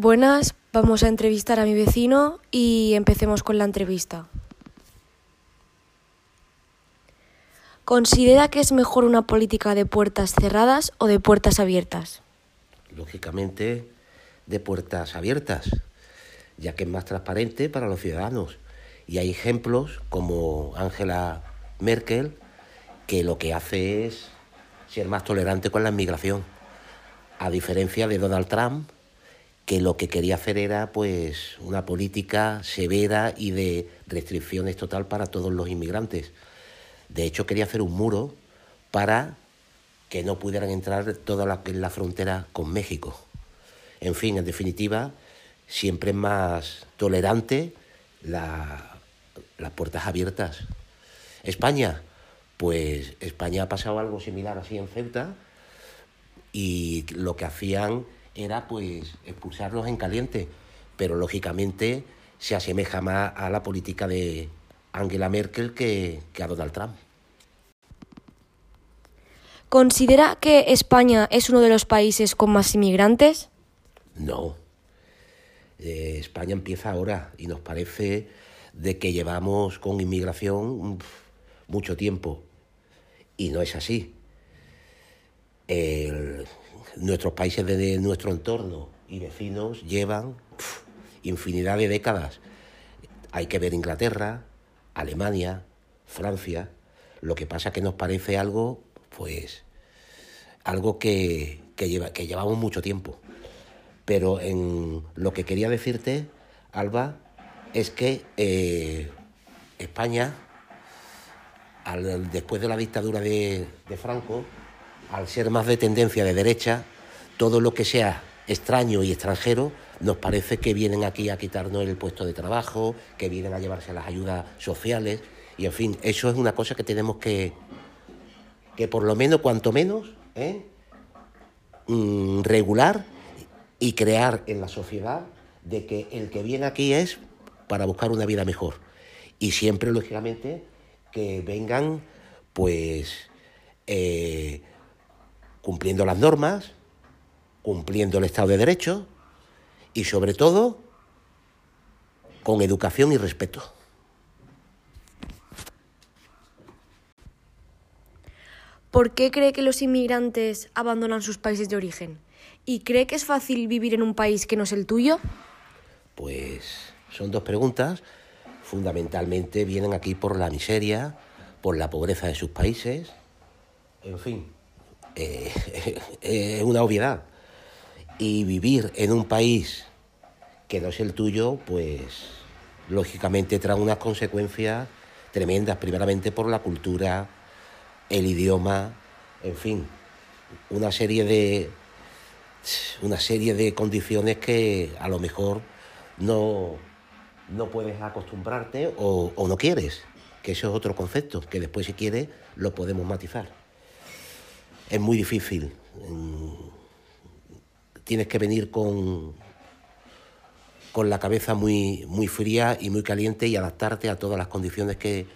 Buenas, vamos a entrevistar a mi vecino y empecemos con la entrevista. ¿Considera que es mejor una política de puertas cerradas o de puertas abiertas? Lógicamente, de puertas abiertas, ya que es más transparente para los ciudadanos. Y hay ejemplos como Angela Merkel, que lo que hace es ser más tolerante con la inmigración, a diferencia de Donald Trump, que lo que quería hacer era pues una política severa y de restricciones total para todos los inmigrantes. De hecho, quería hacer un muro para que no pudieran entrar toda la, la frontera con México. En fin, en definitiva, siempre es más tolerante las puertas abiertas. España, pues España ha pasado algo similar así en Ceuta y lo que hacían era pues expulsarlos en caliente, pero lógicamente se asemeja más a la política de Angela Merkel que, a Donald Trump. ¿Considera que España es uno de los países con más inmigrantes? No. Eh, España empieza ahora y nos parece de que llevamos con inmigración mucho tiempo. Y no es así. El, nuestros países de nuestro entorno y vecinos llevan infinidad de décadas. Hay que ver Inglaterra, Alemania, Francia. Lo que pasa que nos parece algo, pues, algo que, lleva, que llevamos mucho tiempo. Pero en lo que quería decirte, Alba, es que eh, España, después de la dictadura de Franco, al ser más de tendencia de derecha, todo lo que sea extraño y extranjero nos parece que vienen aquí a quitarnos el puesto de trabajo, que vienen a llevarse las ayudas sociales, y en fin, eso es una cosa que tenemos que, que por lo menos, cuanto menos, ¿eh? mm, regular y crear en la sociedad de que el que viene aquí es para buscar una vida mejor. Y siempre, lógicamente, que vengan, pues, eh, cumpliendo las normas, cumpliendo el Estado de Derecho y sobre todo con educación y respeto. ¿Por qué cree que los inmigrantes abandonan sus países de origen? ¿Y cree que es fácil vivir en un país que no es el tuyo? Pues son dos preguntas. Fundamentalmente vienen aquí por la miseria, por la pobreza de sus países, en fin, eh, es una obviedad. Y vivir en un país que no es el tuyo, pues lógicamente trae unas consecuencias tremendas, primeramente por la cultura, el idioma, en fin, una serie de una serie de condiciones que a lo mejor no, no puedes acostumbrarte o, o no quieres, que eso es otro concepto, que después si quieres lo podemos matizar es muy difícil. Tienes que venir con, con la cabeza muy, muy fría y muy caliente y adaptarte a todas las condiciones que,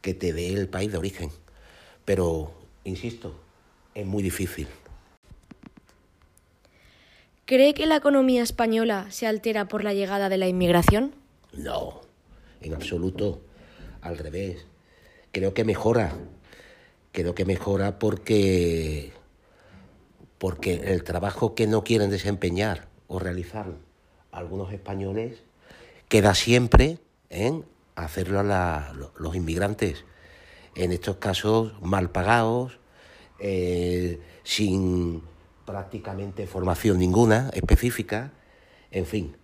que te dé el país de origen. Pero, insisto, es muy difícil. ¿Cree que la economía española se altera por la llegada de la inmigración? No, en absoluto. Al revés. Creo que mejora creo que mejora porque, porque el trabajo que no quieren desempeñar o realizar algunos españoles queda siempre en hacerlo a los inmigrantes. En estos casos mal pagados, eh, sin prácticamente formación ninguna específica, en fin.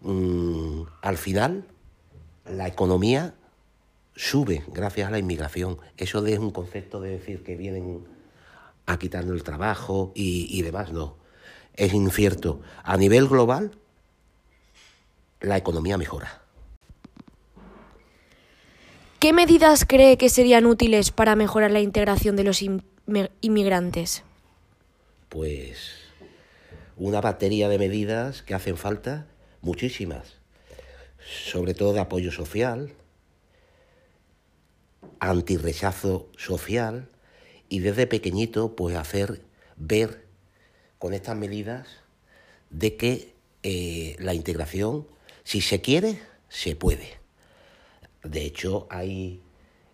Mm, al final, la economía sube gracias a la inmigración. Eso es un concepto de decir que vienen a quitarnos el trabajo y, demás, no. Es incierto. A nivel global, la economía mejora. ¿Qué medidas cree que serían útiles para mejorar la integración de los inmigrantes? Pues una batería de medidas que hacen falta, muchísimas, sobre todo de apoyo social, antirrechazo social y desde pequeñito pues hacer ver con estas medidas de que eh, la integración, si se quiere, se puede. De hecho, hay,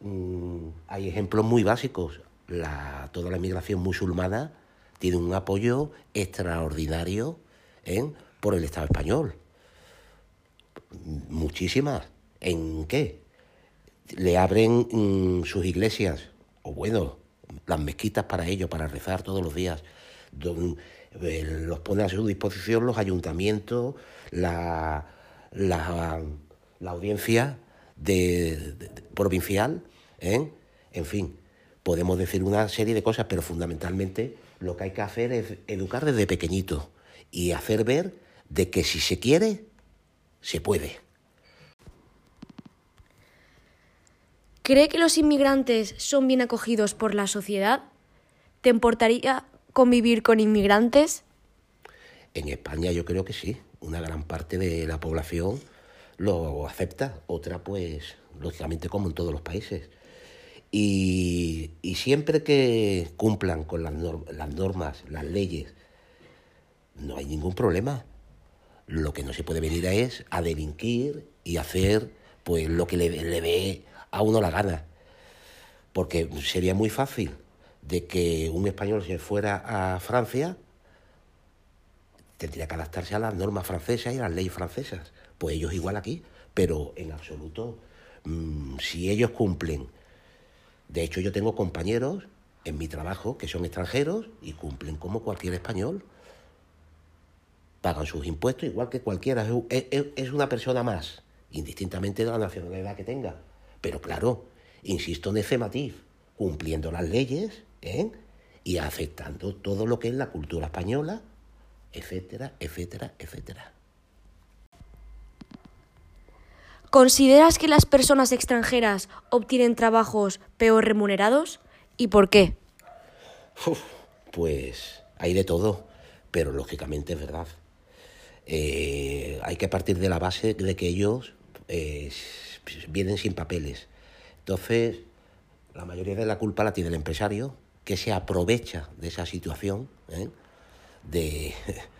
mm, hay ejemplos muy básicos. La, toda la inmigración musulmana tiene un apoyo extraordinario ¿eh? por el Estado español. Muchísimas. ¿En qué? Le abren mm, sus iglesias, o bueno, las mezquitas para ellos, para rezar todos los días. Eh, los pone a su disposición los ayuntamientos, la, la, audiencia de, provincial, ¿eh? en fin, podemos decir una serie de cosas, pero fundamentalmente lo que hay que hacer es educar desde pequeñito y hacer ver de que si se quiere, se puede. ¿Cree que los inmigrantes son bien acogidos por la sociedad? ¿Te importaría convivir con inmigrantes? En España yo creo que sí. Una gran parte de la población lo acepta, otra pues lógicamente como en todos los países. Y, siempre que cumplan con las, las normas, las leyes, no hay ningún problema. Lo que no se puede venir es a delinquir y hacer pues lo que le, le dé a uno la gana. Porque sería muy fácil de que un español se fuera a Francia, tendría que adaptarse a las normas francesas y a las leyes francesas. Pues ellos igual aquí, pero en absoluto, mm, si ellos cumplen, de hecho yo tengo compañeros en mi trabajo que son extranjeros y cumplen como cualquier español, pagan sus impuestos igual que cualquiera, es una persona más, indistintamente de la nacionalidad que tenga. Pero claro, insisto en ese matiz, cumpliendo las leyes ¿eh? y aceptando todo lo que es la cultura española, etcétera, etcétera, etcétera. ¿Consideras que las personas extranjeras obtienen trabajos peor remunerados? ¿Y por qué? pues hay de todo, pero lógicamente es verdad. Eh, hay que partir de la base de que ellos eh, vienen sin papeles. Entonces, la mayoría de la culpa la tiene el empresario, que se aprovecha de esa situación ¿eh? de,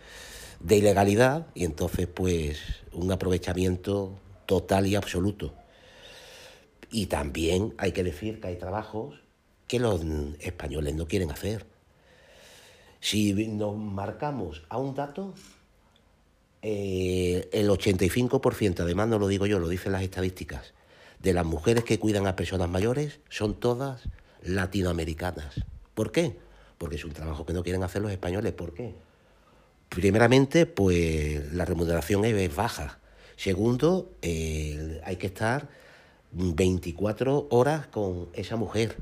de ilegalidad y entonces pues un aprovechamiento total y absoluto. Y también hay que decir que hay trabajos que los españoles no quieren hacer. Si nos marcamos a un dato, eh, el 85%, además no lo digo yo, lo dicen las estadísticas, de las mujeres que cuidan a personas mayores son todas latinoamericanas. ¿Por qué? Porque es un trabajo que no quieren hacer los españoles. ¿Por qué? Primeramente, pues la remuneración es baja. Segundo, hay que estar 24 horas con esa mujer.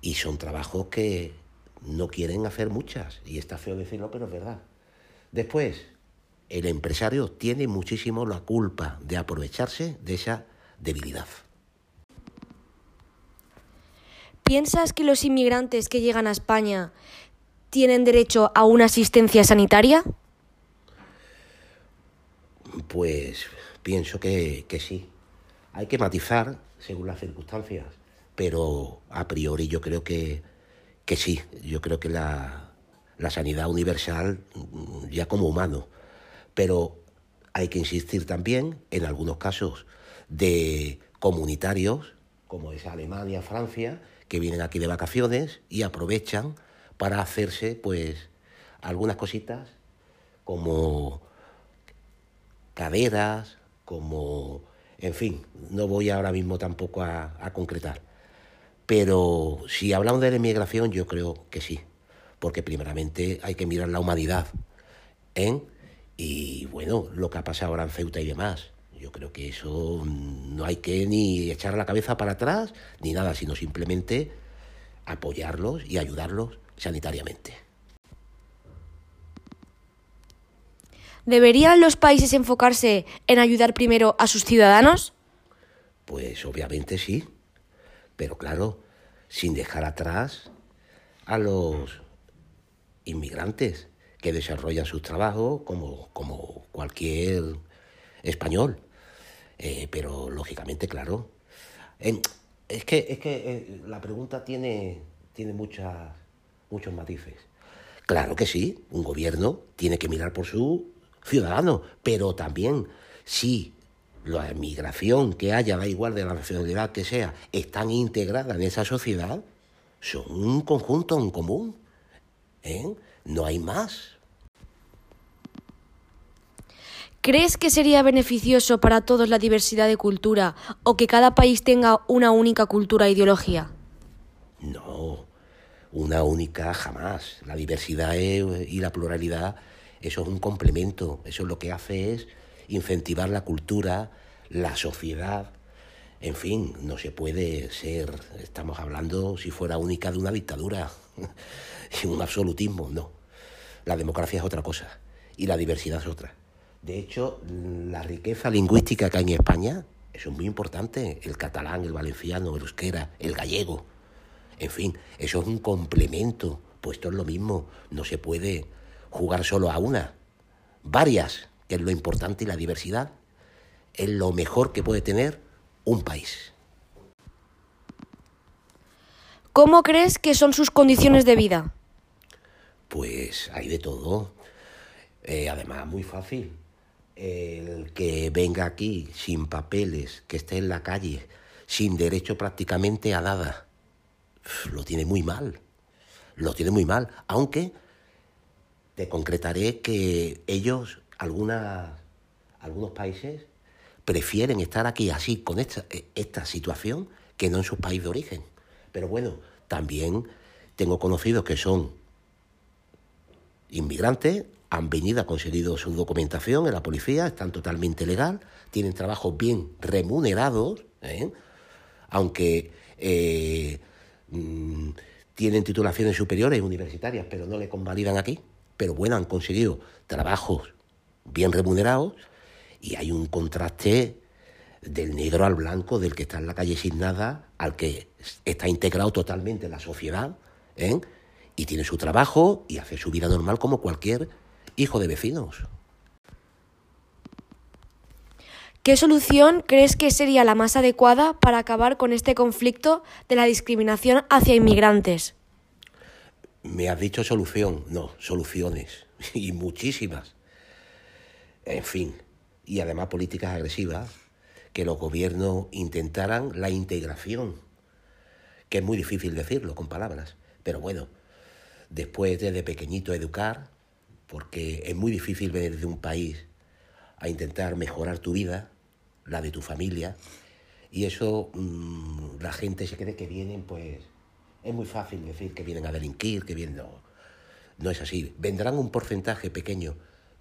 Y son trabajos que no quieren hacer muchas. Y está feo decirlo, pero es verdad. Después, el empresario tiene muchísimo la culpa de aprovecharse de esa debilidad. ¿Piensas que los inmigrantes que llegan a España tienen derecho a una asistencia sanitaria? Pues pienso que, sí. Hay que matizar según las circunstancias, pero a priori yo creo que, que sí. Yo creo que la, la sanidad universal ya como humano. Pero hay que insistir también en algunos casos de comunitarios, como es Alemania, Francia, que vienen aquí de vacaciones y aprovechan para hacerse pues algunas cositas como caderas, como, en fin, no voy ahora mismo tampoco a, concretar. Pero si hablamos de la inmigración, yo creo que sí, porque primeramente hay que mirar la humanidad, ¿eh? Y bueno, lo que ha pasado ahora en Ceuta y demás. Yo creo que eso no hay que ni echar la cabeza para atrás ni nada, sino simplemente apoyarlos y ayudarlos sanitariamente. ¿Deberían los países enfocarse en ayudar primero a sus ciudadanos? Pues obviamente sí, pero claro, sin dejar atrás a los inmigrantes que desarrollan sus trabajos como, como cualquier español. Eh, pero lógicamente, claro. es que, es que eh, la pregunta tiene, tiene muchas, muchos matices. Claro que sí, un gobierno tiene que mirar por su ciudadanos, pero también si la migración que haya, da igual de la nacionalidad que sea, están integradas en esa sociedad, son un conjunto en común. ¿eh? No hay más. ¿Crees que sería beneficioso para todos la diversidad de cultura o que cada país tenga una única cultura e ideología? No, una única jamás. La diversidad y la pluralidad, eso es un complemento. Eso lo que hace es incentivar la cultura, la sociedad. En fin, no se puede ser, estamos hablando si fuera única de una dictadura, un absolutismo, no. La democracia es otra cosa y la diversidad es otra. De hecho, la riqueza lingüística que hay en España, eso es muy importante. El catalán, el valenciano, el euskera, el gallego. En fin, eso es un complemento. Pues esto es lo mismo. No se puede jugar solo a una. Varias, que es lo importante y la diversidad. Es lo mejor que puede tener un país. ¿Cómo crees que son sus condiciones de vida? Pues hay de todo. Eh, además, muy fácil el que venga aquí sin papeles, que esté en la calle, sin derecho prácticamente a nada, lo tiene muy mal. Lo tiene muy mal. Aunque te concretaré que ellos, algunas, algunos países, prefieren estar aquí así, con esta, esta situación, que no en su país de origen. Pero bueno, también tengo conocidos que son inmigrantes han venido, han conseguido su documentación en la policía, están totalmente legal, tienen trabajos bien remunerados, ¿eh? aunque eh, mm, tienen titulaciones superiores universitarias, pero no le convalidan aquí. Pero bueno, han conseguido trabajos bien remunerados y hay un contraste del negro al blanco, del que está en la calle sin nada, al que está integrado totalmente en la sociedad, ¿eh? Y tiene su trabajo y hace su vida normal como cualquier hijo de vecinos. ¿Qué solución crees que sería la más adecuada para acabar con este conflicto de la discriminación hacia inmigrantes? Me has dicho solución, no, soluciones, y muchísimas. En fin, y además políticas agresivas, que los gobiernos intentaran la integración, que es muy difícil decirlo con palabras, pero bueno, después de pequeñito educar, porque es muy difícil venir de un país a intentar mejorar tu vida, la de tu familia, y eso mm, la gente se cree que vienen, pues es muy fácil decir que vienen a delinquir, que vienen... No, no es así. Vendrán un porcentaje pequeño,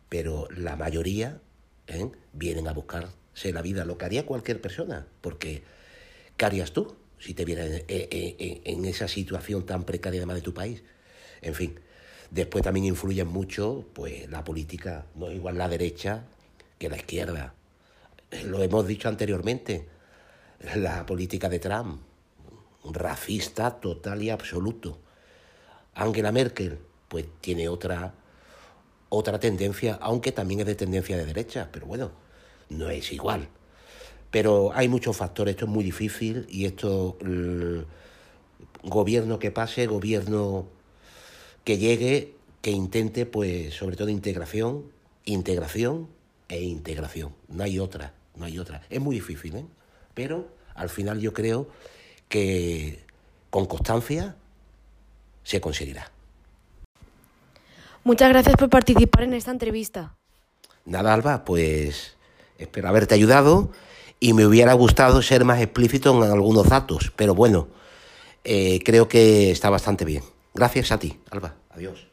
pero la mayoría ¿eh? vienen a buscarse la vida, lo que haría cualquier persona, porque ¿qué harías tú si te vieras en, en, en esa situación tan precaria además de tu país? En fin, Después también influye mucho pues, la política, no es igual la derecha que la izquierda. Lo hemos dicho anteriormente, la política de Trump, racista total y absoluto. Angela Merkel, pues tiene otra, otra tendencia, aunque también es de tendencia de derecha, pero bueno, no es igual. Pero hay muchos factores, esto es muy difícil y esto, gobierno que pase, gobierno que llegue, que intente, pues, sobre todo integración, integración e integración. No hay otra, no hay otra. Es muy difícil, ¿eh? Pero al final yo creo que con constancia se conseguirá. Muchas gracias por participar en esta entrevista. Nada, Alba, pues espero haberte ayudado y me hubiera gustado ser más explícito en algunos datos, pero bueno, eh, creo que está bastante bien. Gracias a ti, Alba. Adiós.